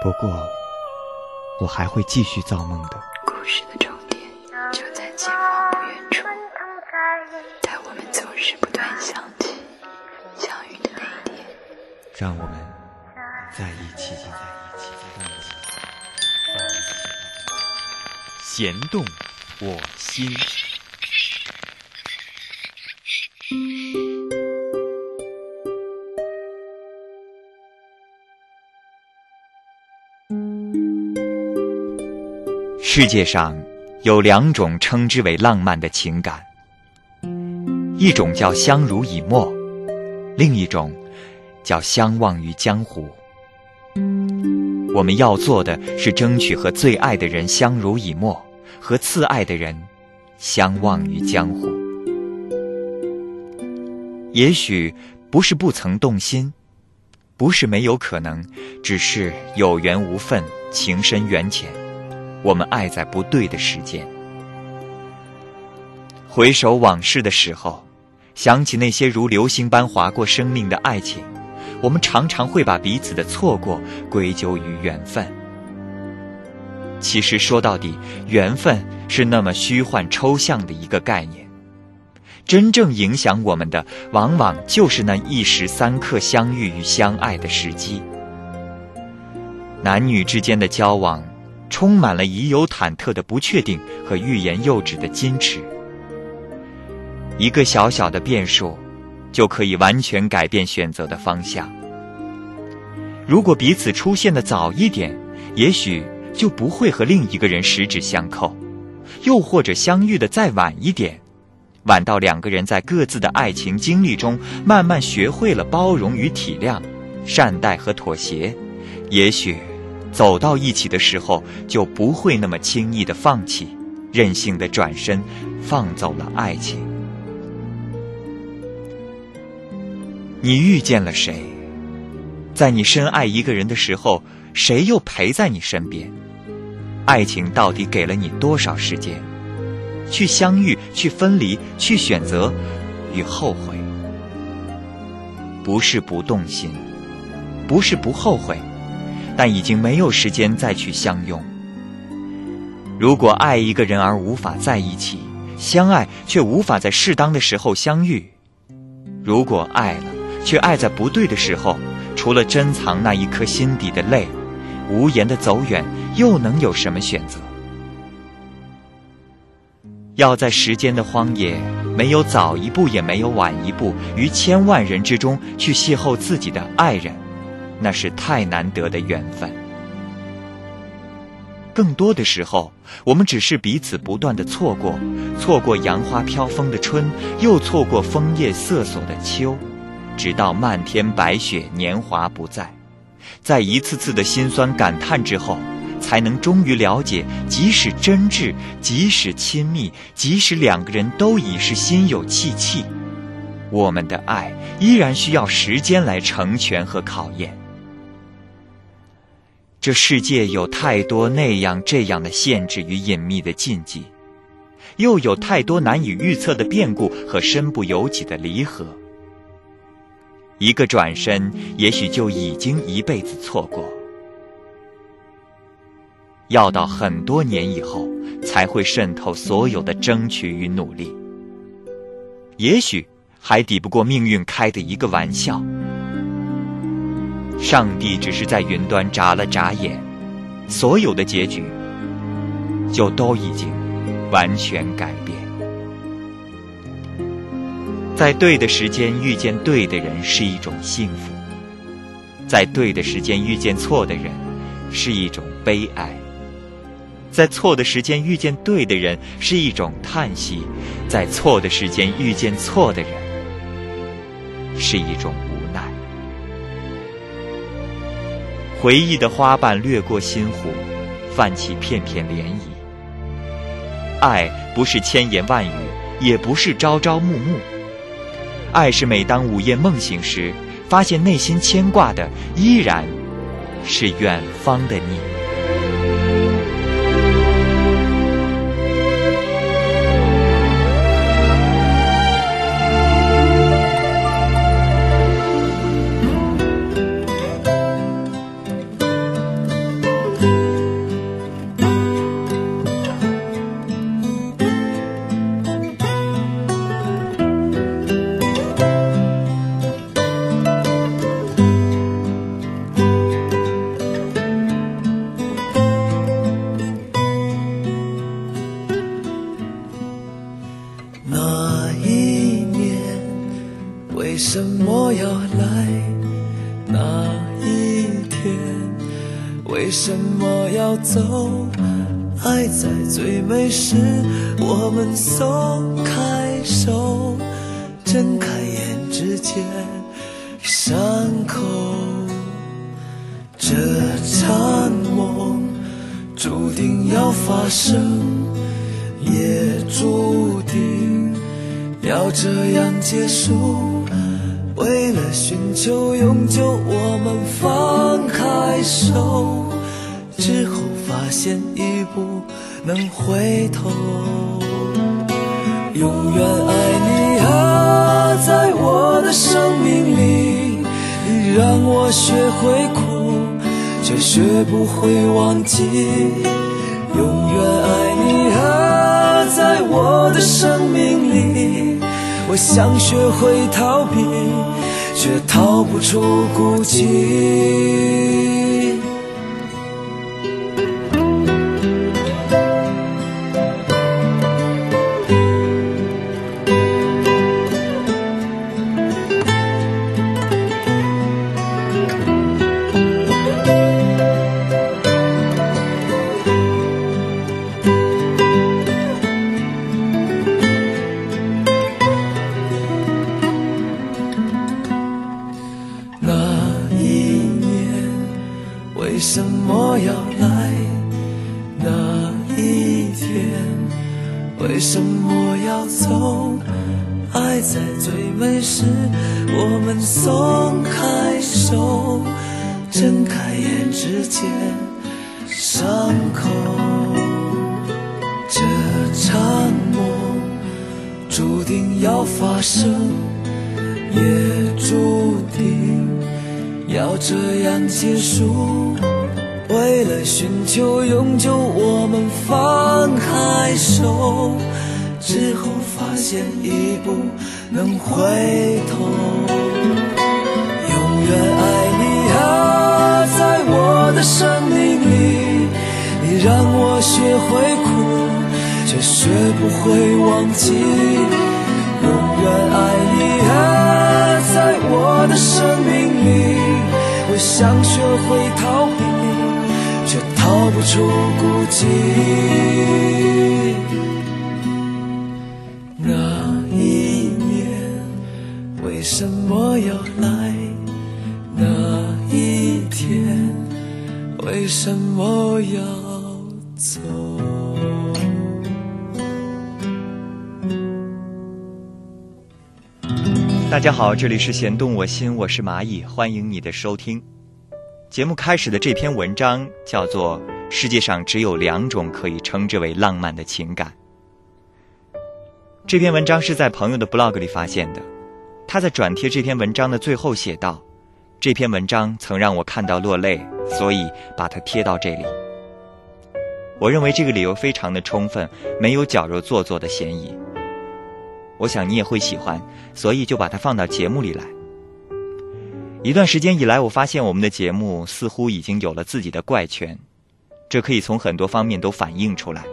不过，我还会继续造梦的。故事的终点就在前方不远处，但我们总是不断想起、相遇的那一天。让我们在一起吧，在一起，在一起。弦动我心。世界上有两种称之为浪漫的情感，一种叫相濡以沫，另一种叫相忘于江湖。我们要做的是争取和最爱的人相濡以沫，和次爱的人相忘于江湖。也许不是不曾动心，不是没有可能，只是有缘无分，情深缘浅。我们爱在不对的时间。回首往事的时候，想起那些如流星般划过生命的爱情，我们常常会把彼此的错过归咎于缘分。其实说到底，缘分是那么虚幻抽象的一个概念，真正影响我们的，往往就是那一时三刻相遇与相爱的时机。男女之间的交往。充满了已有忐忑的不确定和欲言又止的矜持。一个小小的变数，就可以完全改变选择的方向。如果彼此出现的早一点，也许就不会和另一个人十指相扣；又或者相遇的再晚一点，晚到两个人在各自的爱情经历中慢慢学会了包容与体谅、善待和妥协，也许。走到一起的时候，就不会那么轻易的放弃，任性的转身，放走了爱情。你遇见了谁？在你深爱一个人的时候，谁又陪在你身边？爱情到底给了你多少时间，去相遇，去分离，去选择，与后悔？不是不动心，不是不后悔。但已经没有时间再去相拥。如果爱一个人而无法在一起，相爱却无法在适当的时候相遇；如果爱了，却爱在不对的时候，除了珍藏那一颗心底的泪，无言的走远，又能有什么选择？要在时间的荒野，没有早一步，也没有晚一步，于千万人之中去邂逅自己的爱人。那是太难得的缘分。更多的时候，我们只是彼此不断的错过，错过杨花飘风的春，又错过枫叶瑟索的秋，直到漫天白雪，年华不在。在一次次的心酸感叹之后，才能终于了解，即使真挚，即使亲密，即使两个人都已是心有戚戚，我们的爱依然需要时间来成全和考验。这世界有太多那样这样的限制与隐秘的禁忌，又有太多难以预测的变故和身不由己的离合。一个转身，也许就已经一辈子错过。要到很多年以后，才会渗透所有的争取与努力。也许还抵不过命运开的一个玩笑。上帝只是在云端眨了眨眼，所有的结局就都已经完全改变。在对的时间遇见对的人是一种幸福，在对的时间遇见错的人是一种悲哀，在错的时间遇见对的人是一种叹息，在错的时间遇见错的人是一种。回忆的花瓣掠过心湖，泛起片片涟漪。爱不是千言万语，也不是朝朝暮暮。爱是每当午夜梦醒时，发现内心牵挂的依然是远方的你。间，伤口。这场梦注定要发生，也注定要这样结束。为了寻求永久，我们放开手之后。发现已不能回头，永远爱，在我的生命里，你让我学会哭，却学不会忘记。永远爱你啊，在我的生命里，我想学会逃避，却逃不出孤寂。见伤口这场梦注定要发生也注定要这样结束。为了寻求永久我们放开手之后发现已不能回头。永远爱你啊。在我的生命里，你让我学会哭，却学不会忘记。永远爱你啊，在我的生命里。我想学会逃避，却逃不出孤寂。那一年为什么要来？那为什么要走？大家好，这里是弦动我心，我是蚂蚁，欢迎你的收听。节目开始的这篇文章叫做《世界上只有两种可以称之为浪漫的情感》。这篇文章是在朋友的 blog 里发现的，他在转贴这篇文章的最后写道：“这篇文章曾让我看到落泪，所以把它贴到这里。”我认为这个理由非常的充分，没有矫揉做作的嫌疑。我想你也会喜欢，所以就把它放到节目里来。一段时间以来，我发现我们的节目似乎已经有了自己的怪圈，这可以从很多方面都反映出来，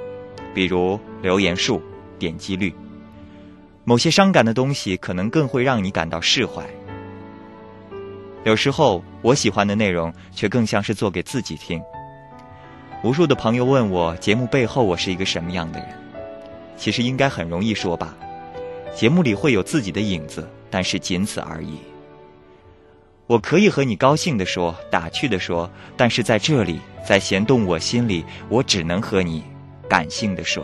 比如留言数、点击率。某些伤感的东西可能更会让你感到释怀。有时候我喜欢的内容却更像是做给自己听。无数的朋友问我，节目背后我是一个什么样的人？其实应该很容易说吧。节目里会有自己的影子，但是仅此而已。我可以和你高兴地说，打趣地说，但是在这里，在弦动我心里，我只能和你感性地说。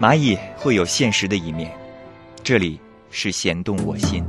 蚂蚁会有现实的一面，这里是弦动我心。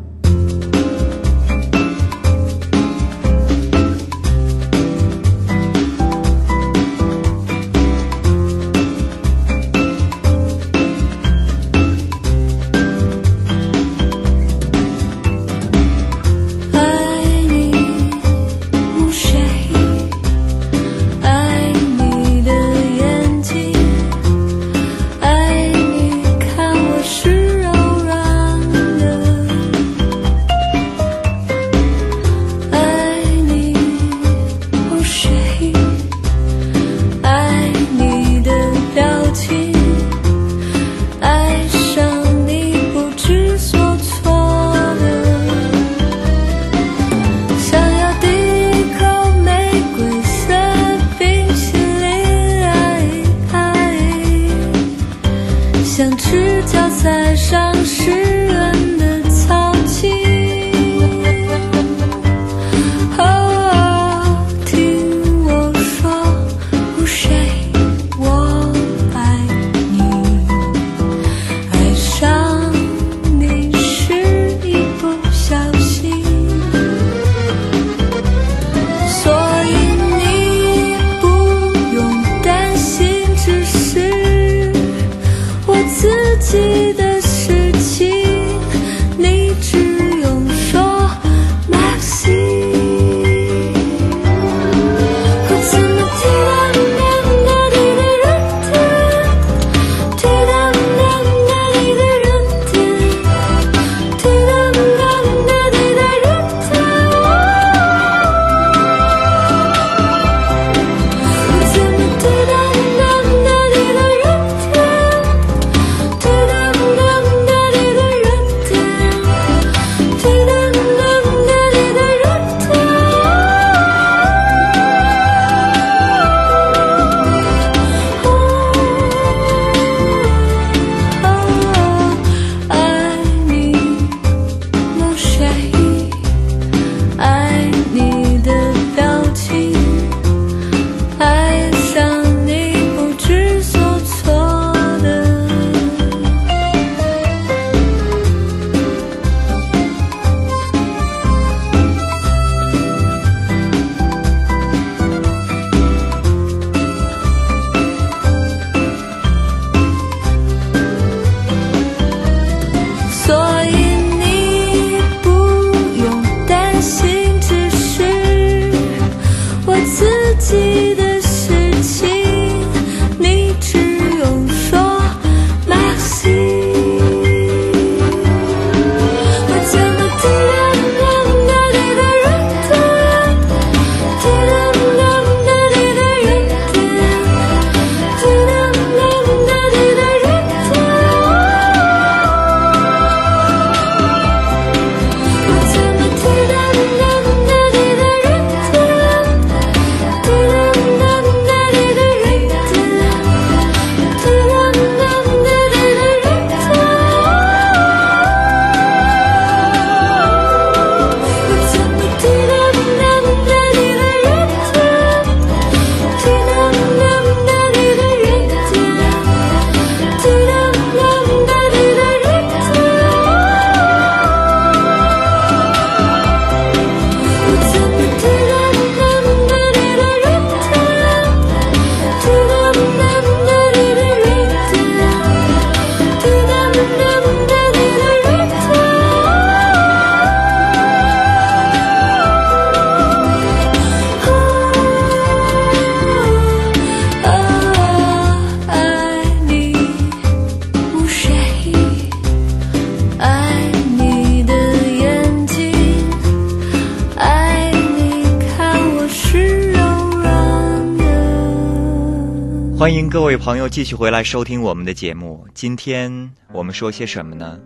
各位朋友继续回来收听我们的节目。今天我们说些什么呢？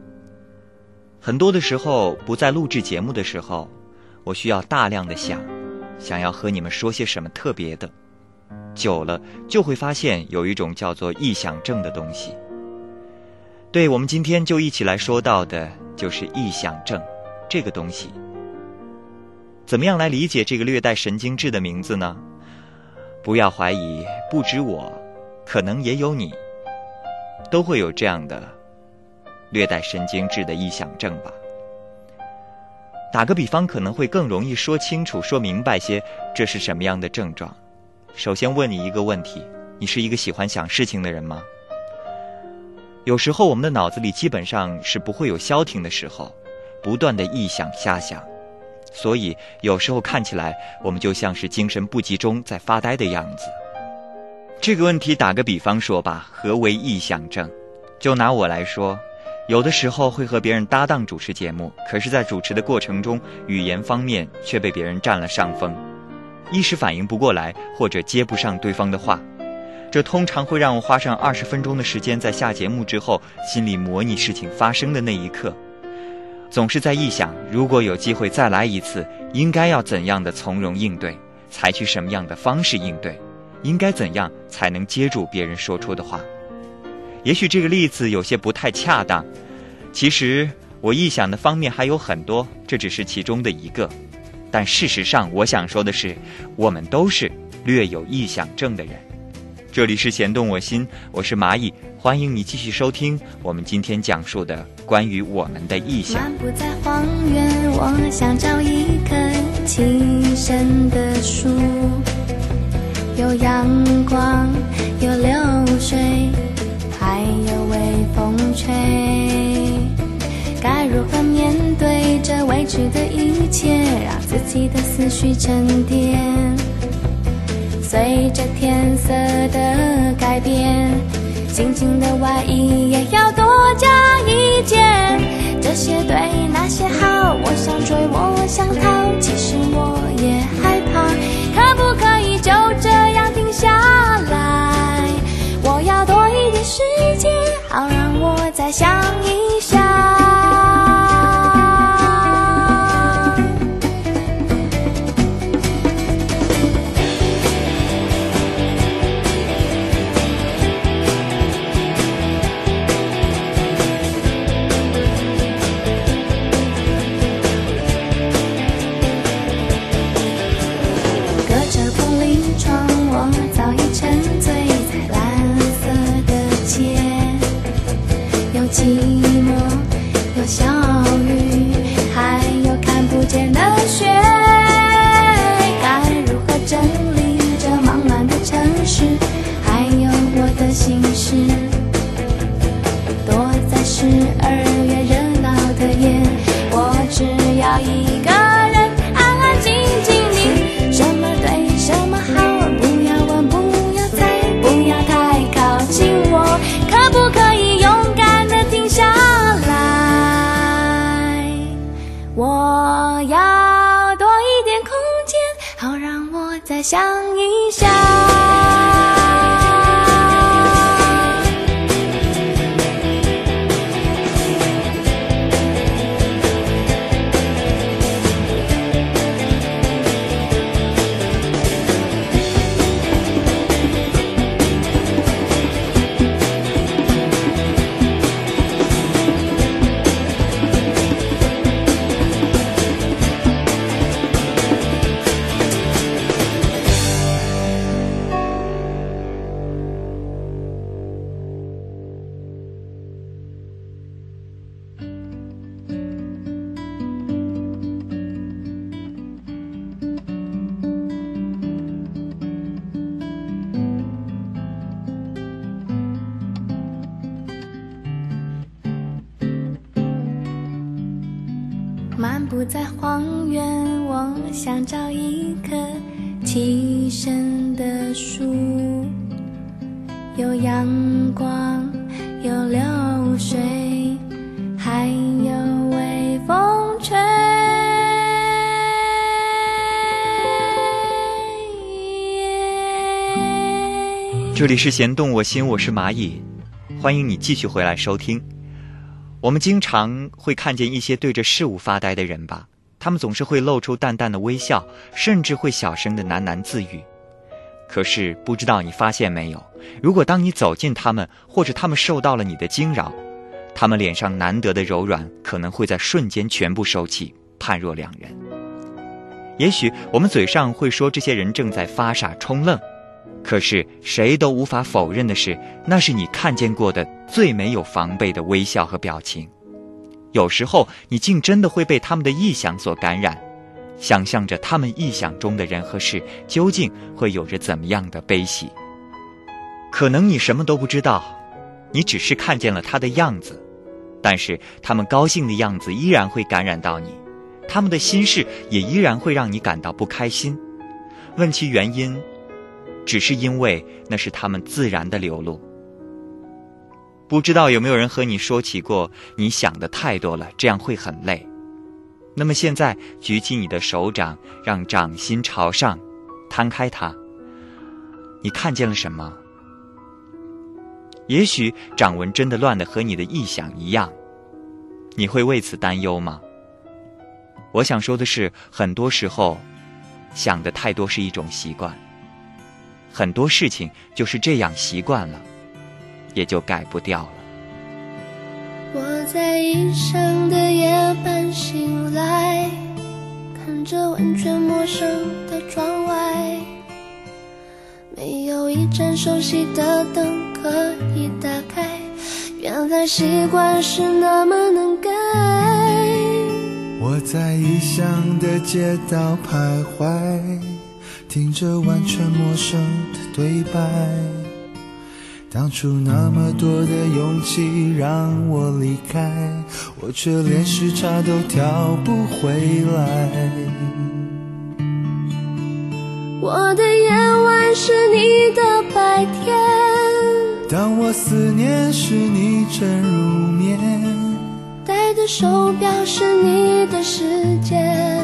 很多的时候不在录制节目的时候，我需要大量的想，想要和你们说些什么特别的。久了就会发现有一种叫做臆想症的东西。对，我们今天就一起来说到的就是臆想症这个东西。怎么样来理解这个略带神经质的名字呢？不要怀疑，不止我，可能也有你，都会有这样的略带神经质的臆想症吧。打个比方，可能会更容易说清楚、说明白些，这是什么样的症状。首先问你一个问题：你是一个喜欢想事情的人吗？有时候我们的脑子里基本上是不会有消停的时候，不断的臆想、瞎想。所以有时候看起来，我们就像是精神不集中在发呆的样子。这个问题打个比方说吧，何为臆想症？就拿我来说，有的时候会和别人搭档主持节目，可是，在主持的过程中，语言方面却被别人占了上风，一时反应不过来，或者接不上对方的话，这通常会让我花上二十分钟的时间，在下节目之后，心里模拟事情发生的那一刻。总是在臆想，如果有机会再来一次，应该要怎样的从容应对，采取什么样的方式应对，应该怎样才能接住别人说出的话。也许这个例子有些不太恰当，其实我臆想的方面还有很多，这只是其中的一个。但事实上，我想说的是，我们都是略有臆想症的人。这里是弦动我心，我是蚂蚁，欢迎你继续收听我们今天讲述的关于我们的意象。漫步在荒原，我想找一棵栖身的树，有阳光，有流水，还有微风吹。该如何面对这未知的一切，让自己的思绪沉淀？随着天色的改变，心情的外衣也要多加一件。这些对，那些好，我想追，我想逃，其实我也害怕。可不这里是弦动我心，我是蚂蚁，欢迎你继续回来收听。我们经常会看见一些对着事物发呆的人吧，他们总是会露出淡淡的微笑，甚至会小声的喃喃自语。可是不知道你发现没有，如果当你走近他们，或者他们受到了你的惊扰，他们脸上难得的柔软可能会在瞬间全部收起，判若两人。也许我们嘴上会说这些人正在发傻充愣，可是谁都无法否认的是，那是你看见过的最没有防备的微笑和表情。有时候，你竟真的会被他们的臆想所感染，想象着他们臆想中的人和事究竟会有着怎么样的悲喜。可能你什么都不知道，你只是看见了他的样子，但是他们高兴的样子依然会感染到你。他们的心事也依然会让你感到不开心，问其原因，只是因为那是他们自然的流露。不知道有没有人和你说起过，你想的太多了，这样会很累。那么现在，举起你的手掌，让掌心朝上，摊开它。你看见了什么？也许掌纹真的乱的和你的臆想一样，你会为此担忧吗？我想说的是，很多时候，想的太多是一种习惯。很多事情就是这样习惯了，也就改不掉了。我在异乡的夜半醒来，看着完全陌生的窗外，没有一盏熟悉的灯可以打开。原来习惯是那么难改。我在异乡的街道徘徊，听着完全陌生的对白。当初那么多的勇气让我离开，我却连时差都调不回来。我的夜晚是你的白天，当我思念时，你正入眠。戴的手表是你的时间，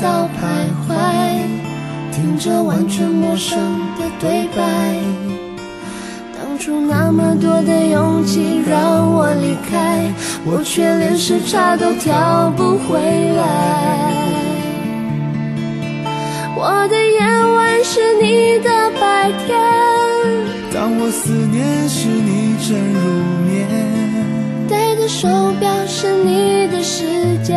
到徘徊，听着完全陌生的对白。当初那么多的勇气让我离开，我却连时差都调不回来。我的夜晚是你的白天，当我思念时，你正入眠。戴的手表是你的时间。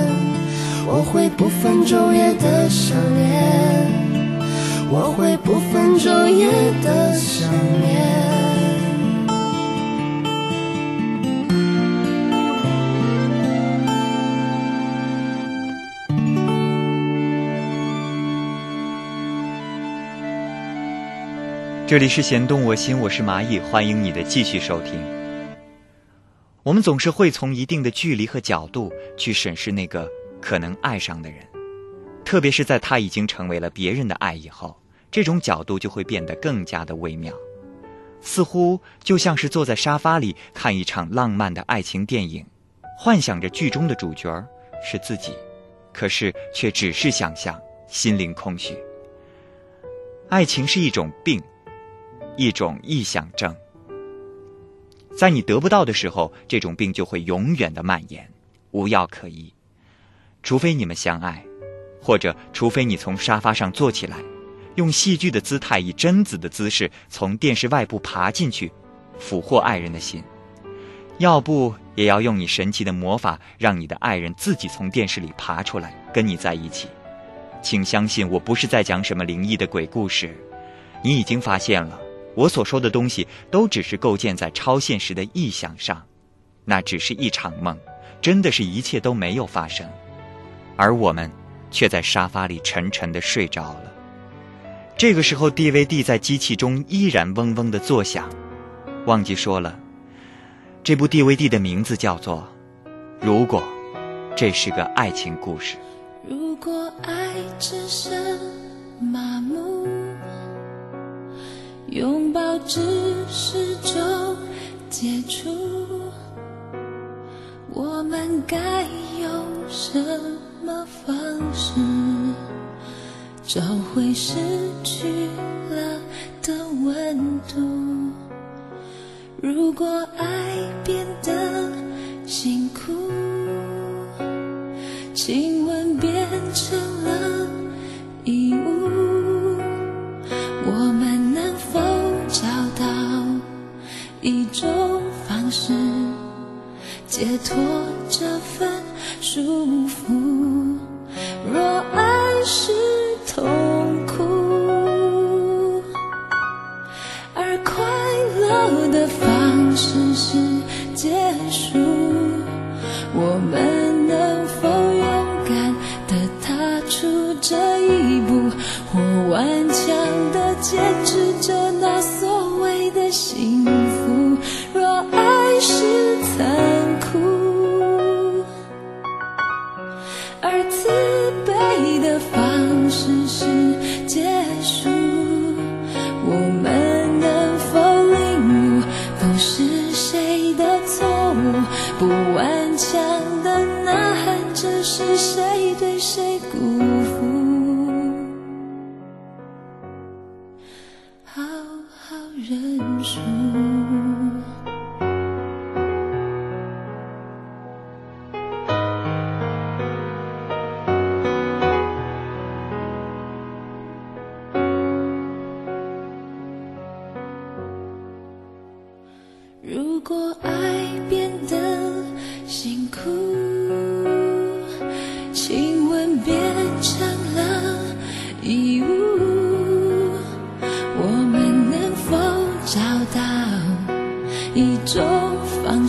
我会不分昼夜的想念，我会不分昼夜的想念。这里是弦动我心，我是蚂蚁，欢迎你的继续收听。我们总是会从一定的距离和角度去审视那个。可能爱上的人，特别是在他已经成为了别人的爱以后，这种角度就会变得更加的微妙，似乎就像是坐在沙发里看一场浪漫的爱情电影，幻想着剧中的主角是自己，可是却只是想象，心灵空虚。爱情是一种病，一种臆想症。在你得不到的时候，这种病就会永远的蔓延，无药可医。除非你们相爱，或者除非你从沙发上坐起来，用戏剧的姿态，以贞子的姿势从电视外部爬进去，俘获爱人的心。要不也要用你神奇的魔法，让你的爱人自己从电视里爬出来，跟你在一起。请相信，我不是在讲什么灵异的鬼故事。你已经发现了，我所说的东西都只是构建在超现实的臆想上，那只是一场梦，真的是一切都没有发生。而我们，却在沙发里沉沉的睡着了。这个时候，DVD 在机器中依然嗡嗡的作响。忘记说了。这部 DVD 的名字叫做《如果这是个爱情故事》。如果爱只剩麻木，拥抱只是种接触，我们该用什么么方式找回失去了的温度？如果爱变得辛苦，亲吻变成了义务，我们能否找到一种方式解脱这份束缚？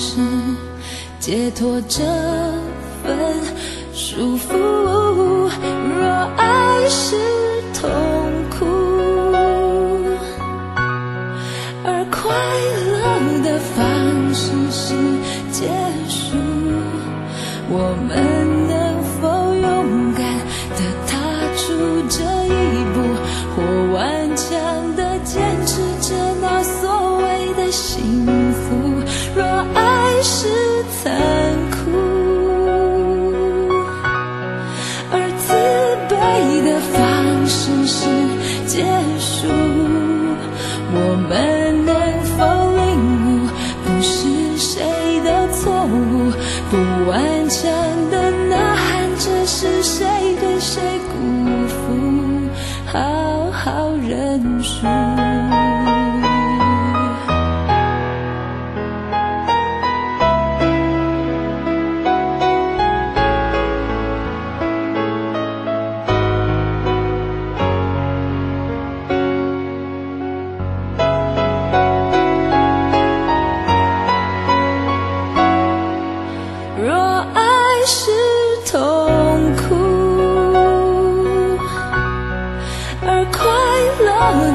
是解脱这份束缚？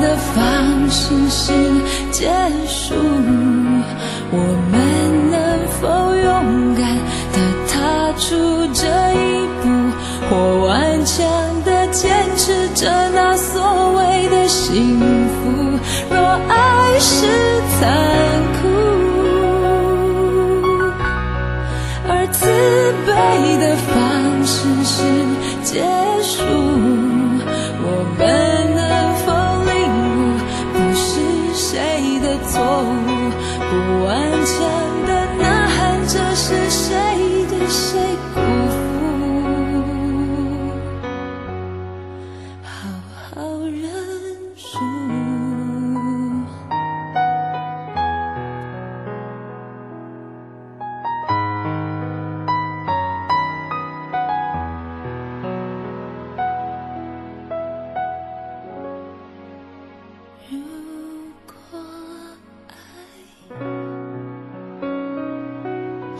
的方式是结束，我们能否勇敢地踏出这一步，或顽强地坚持着那所谓的幸福？若爱是残酷。而慈悲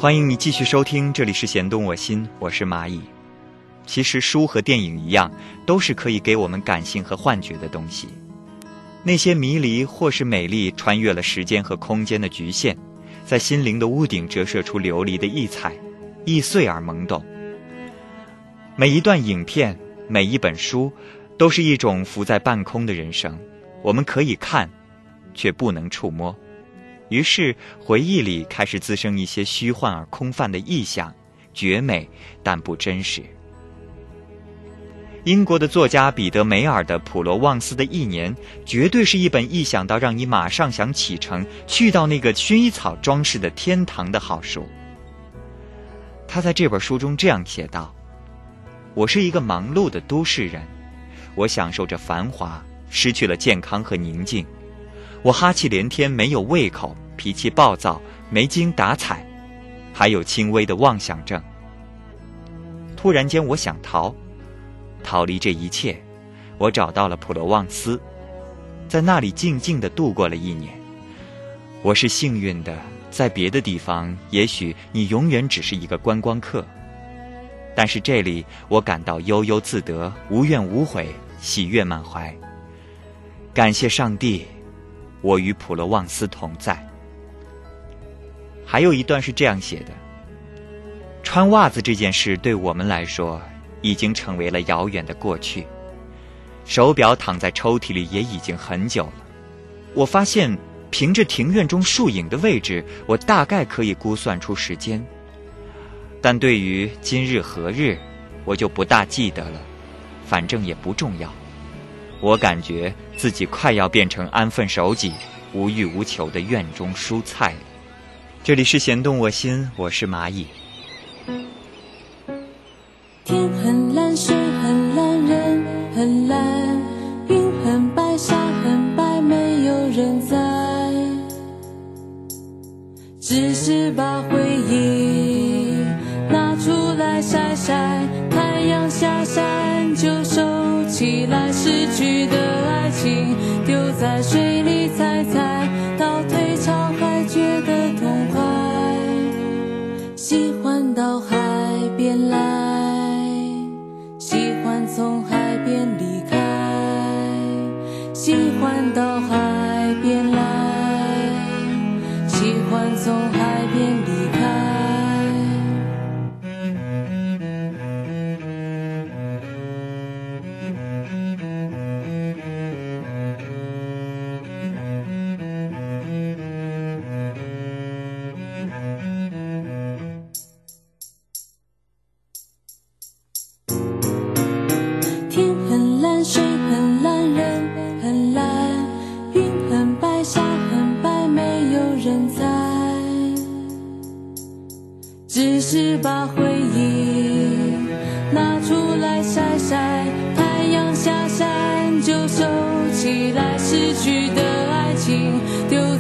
欢迎你继续收听，这里是弦动我心，我是蚂蚁。其实书和电影一样，都是可以给我们感性和幻觉的东西。那些迷离或是美丽，穿越了时间和空间的局限，在心灵的屋顶折射出琉璃的异彩，易碎而懵懂。每一段影片，每一本书，都是一种浮在半空的人生。我们可以看，却不能触摸。于是，回忆里开始滋生一些虚幻而空泛的意象，绝美但不真实。英国的作家彼得梅尔的《普罗旺斯的一年》，绝对是一本意想到让你马上想启程，去到那个薰衣草装饰的天堂的好书。他在这本书中这样写道：“我是一个忙碌的都市人，我享受着繁华，失去了健康和宁静。我哈气连天，没有胃口，脾气暴躁，没精打采，还有轻微的妄想症。突然间，我想逃。”逃离这一切，我找到了普罗旺斯，在那里静静的度过了一年。我是幸运的，在别的地方，也许你永远只是一个观光客，但是这里我感到悠悠自得，无怨无悔，喜悦满怀。感谢上帝，我与普罗旺斯同在。还有一段是这样写的：穿袜子这件事对我们来说。已经成为了遥远的过去。手表躺在抽屉里也已经很久了。我发现，凭着庭院中树影的位置，我大概可以估算出时间。但对于今日何日，我就不大记得了。反正也不重要。我感觉自己快要变成安分守己、无欲无求的院中蔬菜。这里是弦动我心，我是蚂蚁。天，很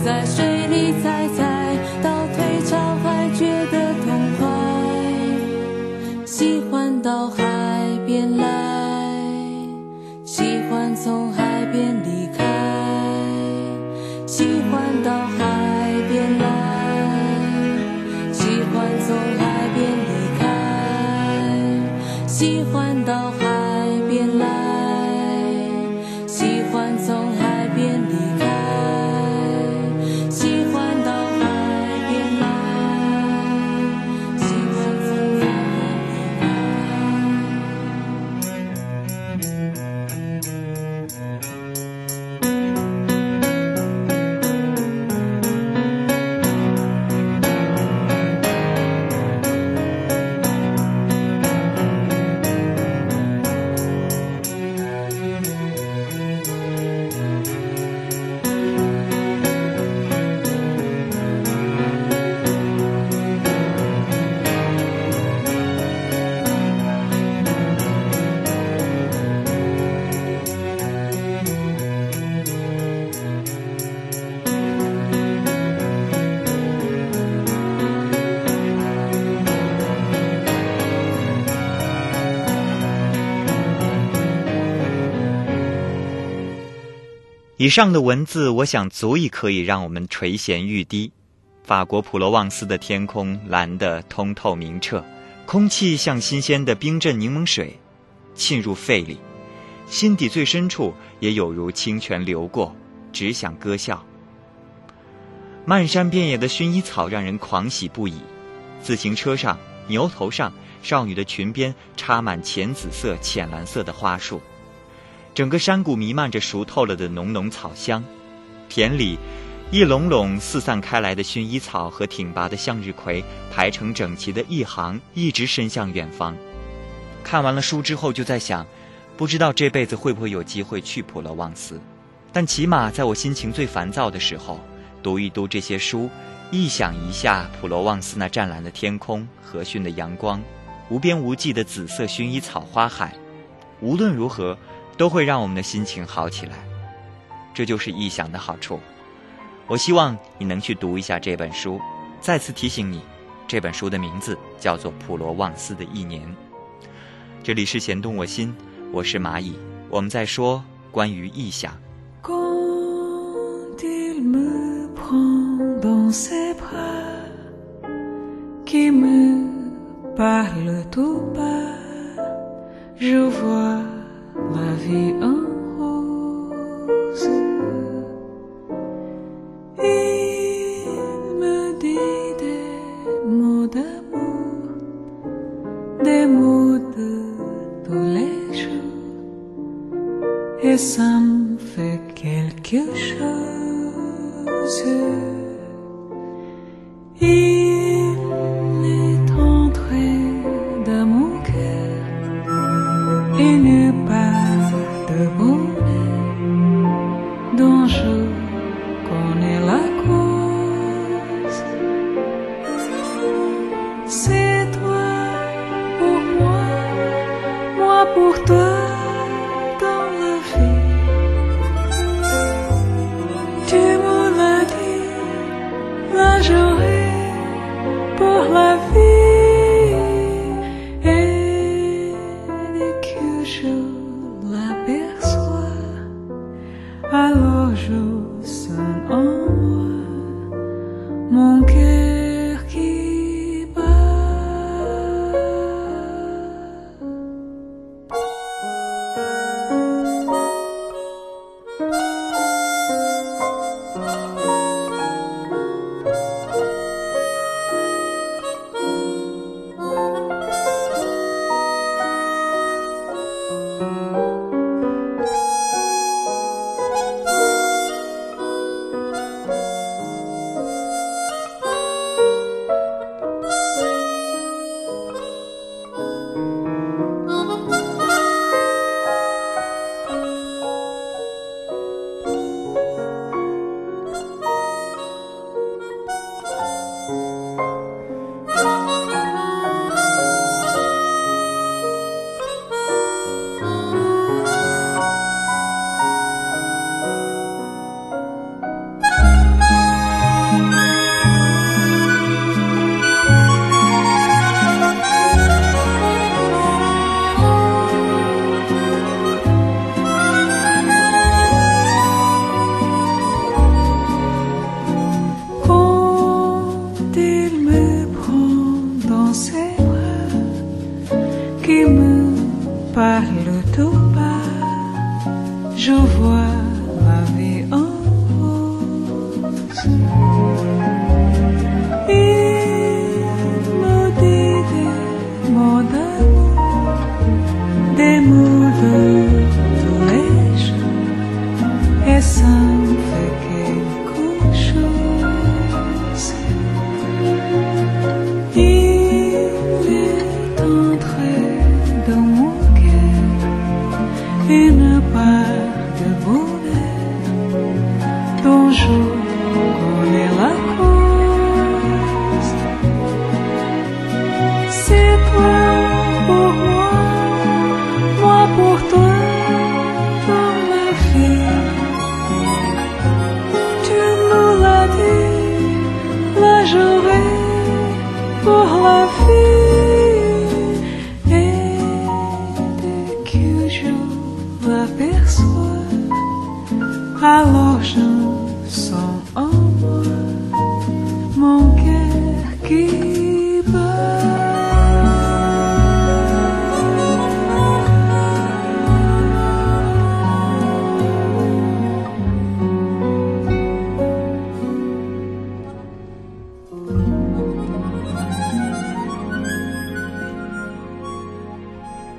possession. 以上的文字，我想足以可以让我们垂涎欲滴。法国普罗旺斯的天空蓝得通透明澈，空气像新鲜的冰镇柠檬水，沁入肺里，心底最深处也有如清泉流过，只想歌笑。漫山遍野的薰衣草让人狂喜不已，自行车上、牛头上，少女的裙边插满浅紫色、浅蓝色的花束，整个山谷弥漫着熟透了的浓浓草香，田里。一垄垄四散开来的薰衣草和挺拔的向日葵排成整齐的一行，一直伸向远方。看完了书之后，就在想，不知道这辈子会不会有机会去普罗旺斯。但起码在我心情最烦躁的时候，读一读这些书，臆想一下普罗旺斯那湛蓝的天空、和煦的阳光、无边无际的紫色薰衣草花海，无论如何都会让我们的心情好起来。这就是臆想的好处。我希望你能去读一下这本书。再次提醒你，这本书的名字叫做《普罗旺斯的一年》。这里是弦动我心，我是蚂蚁。我们在说关于臆想。Ma vie en rose. Il me dit des mots d'amour, des mots de tous les jours, et ça me fait quelque chose.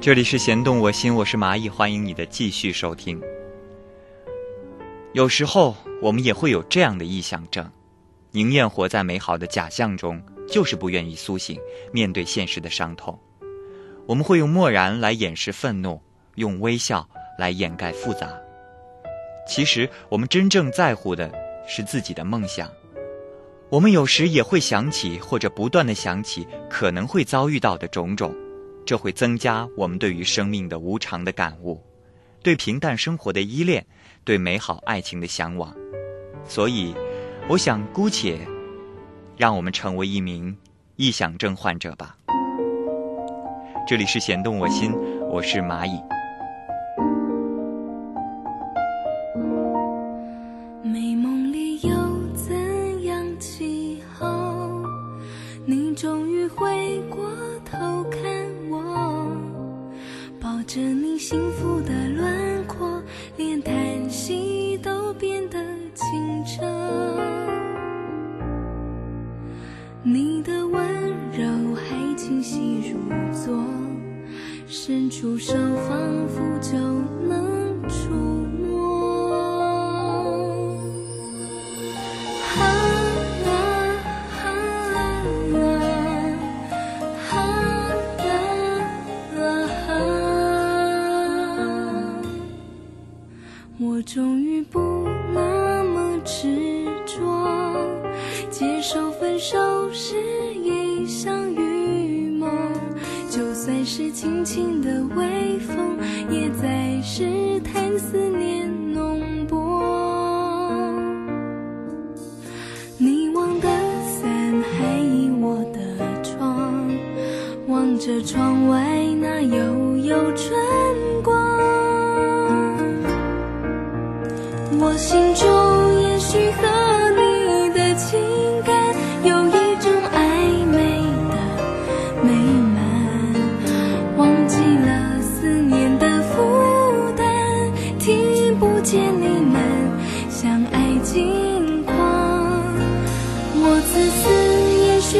这里是弦动我心，我是蚂蚁，欢迎你的继续收听。有时候我们也会有这样的臆想症，宁愿活在美好的假象中，就是不愿意苏醒，面对现实的伤痛。我们会用漠然来掩饰愤怒，用微笑来掩盖复杂。其实，我们真正在乎的是自己的梦想。我们有时也会想起，或者不断的想起可能会遭遇到的种种，这会增加我们对于生命的无常的感悟，对平淡生活的依恋，对美好爱情的向往。所以，我想姑且让我们成为一名臆想症患者吧。这里是弦动我心，我是蚂蚁。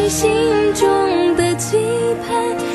心中的期盼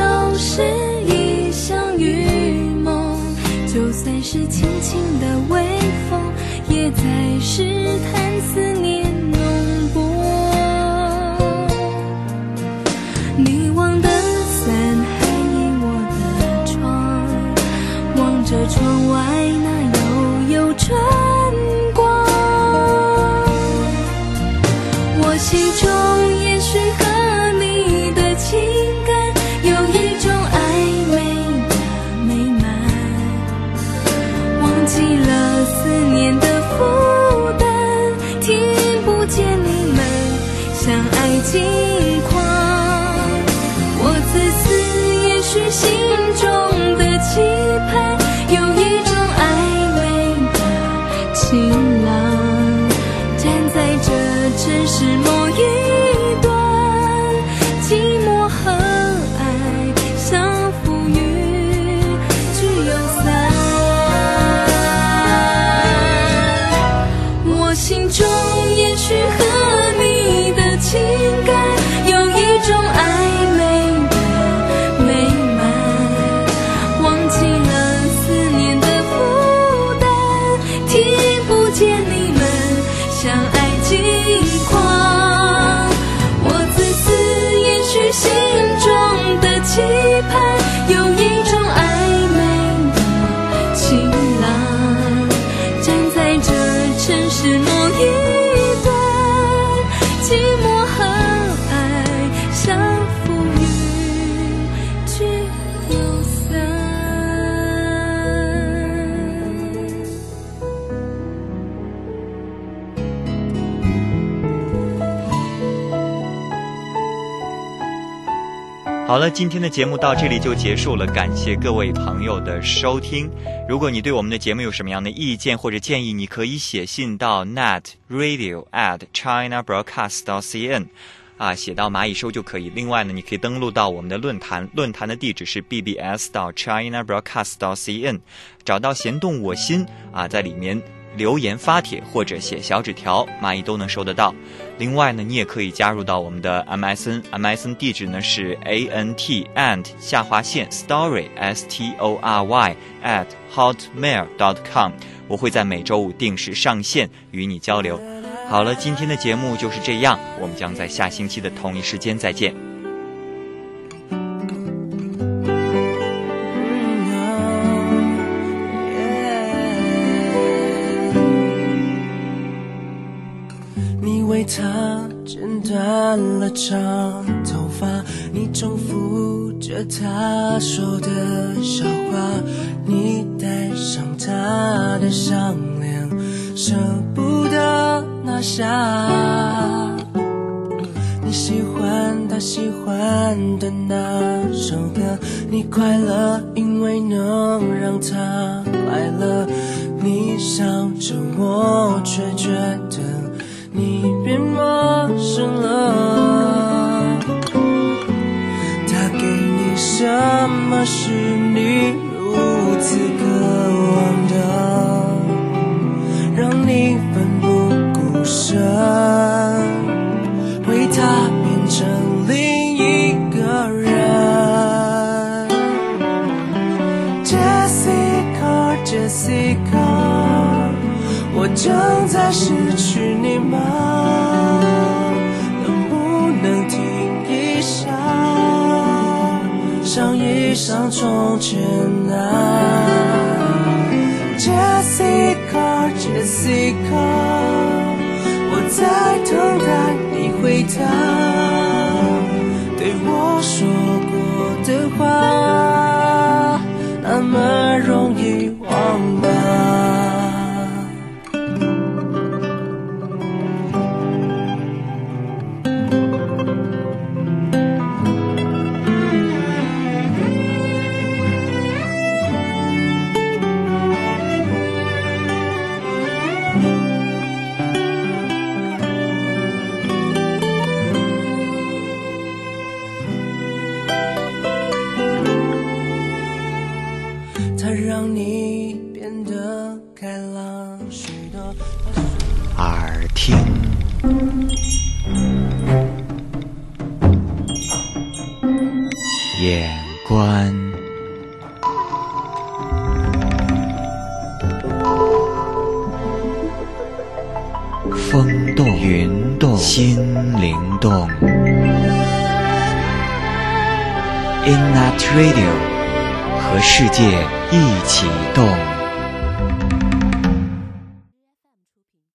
都是一场雨梦，就算是轻轻的微风，也在试许心今天的节目到这里就结束了，感谢各位朋友的收听。如果你对我们的节目有什么样的意见或者建议，你可以写信到 net radio at china broadcast dot cn。啊，写到蚂蚁收就可以。另外呢，你可以登录到我们的论坛，论坛的地址是 bbs 到 china broadcast 到 cn，找到弦动我心啊，在里面留言发帖或者写小纸条，蚂蚁都能收得到。另外呢，你也可以加入到我们的 MSN，MSN 地址呢是 a n t and 下划线 story s t o r y at hotmail dot com，我会在每周五定时上线与你交流。好了，今天的节目就是这样，我们将在下星期的同一时间再见。长头发，你重复着他说的笑话，你戴上他的项链，舍不得拿。下，你喜欢他喜欢的那首歌，你快乐因为能让他快乐，你笑着我却觉得你变陌生了。什么是你如此渴望的，让你奋不。顾身，为他变成另一个人。Jessica，Jessica，我正在失去你吗？能不能停一下，像一场从前啊？Jessica，Jessica 我。在等待你回答，对我说过的话，那么容易？Radio 和世界一起动。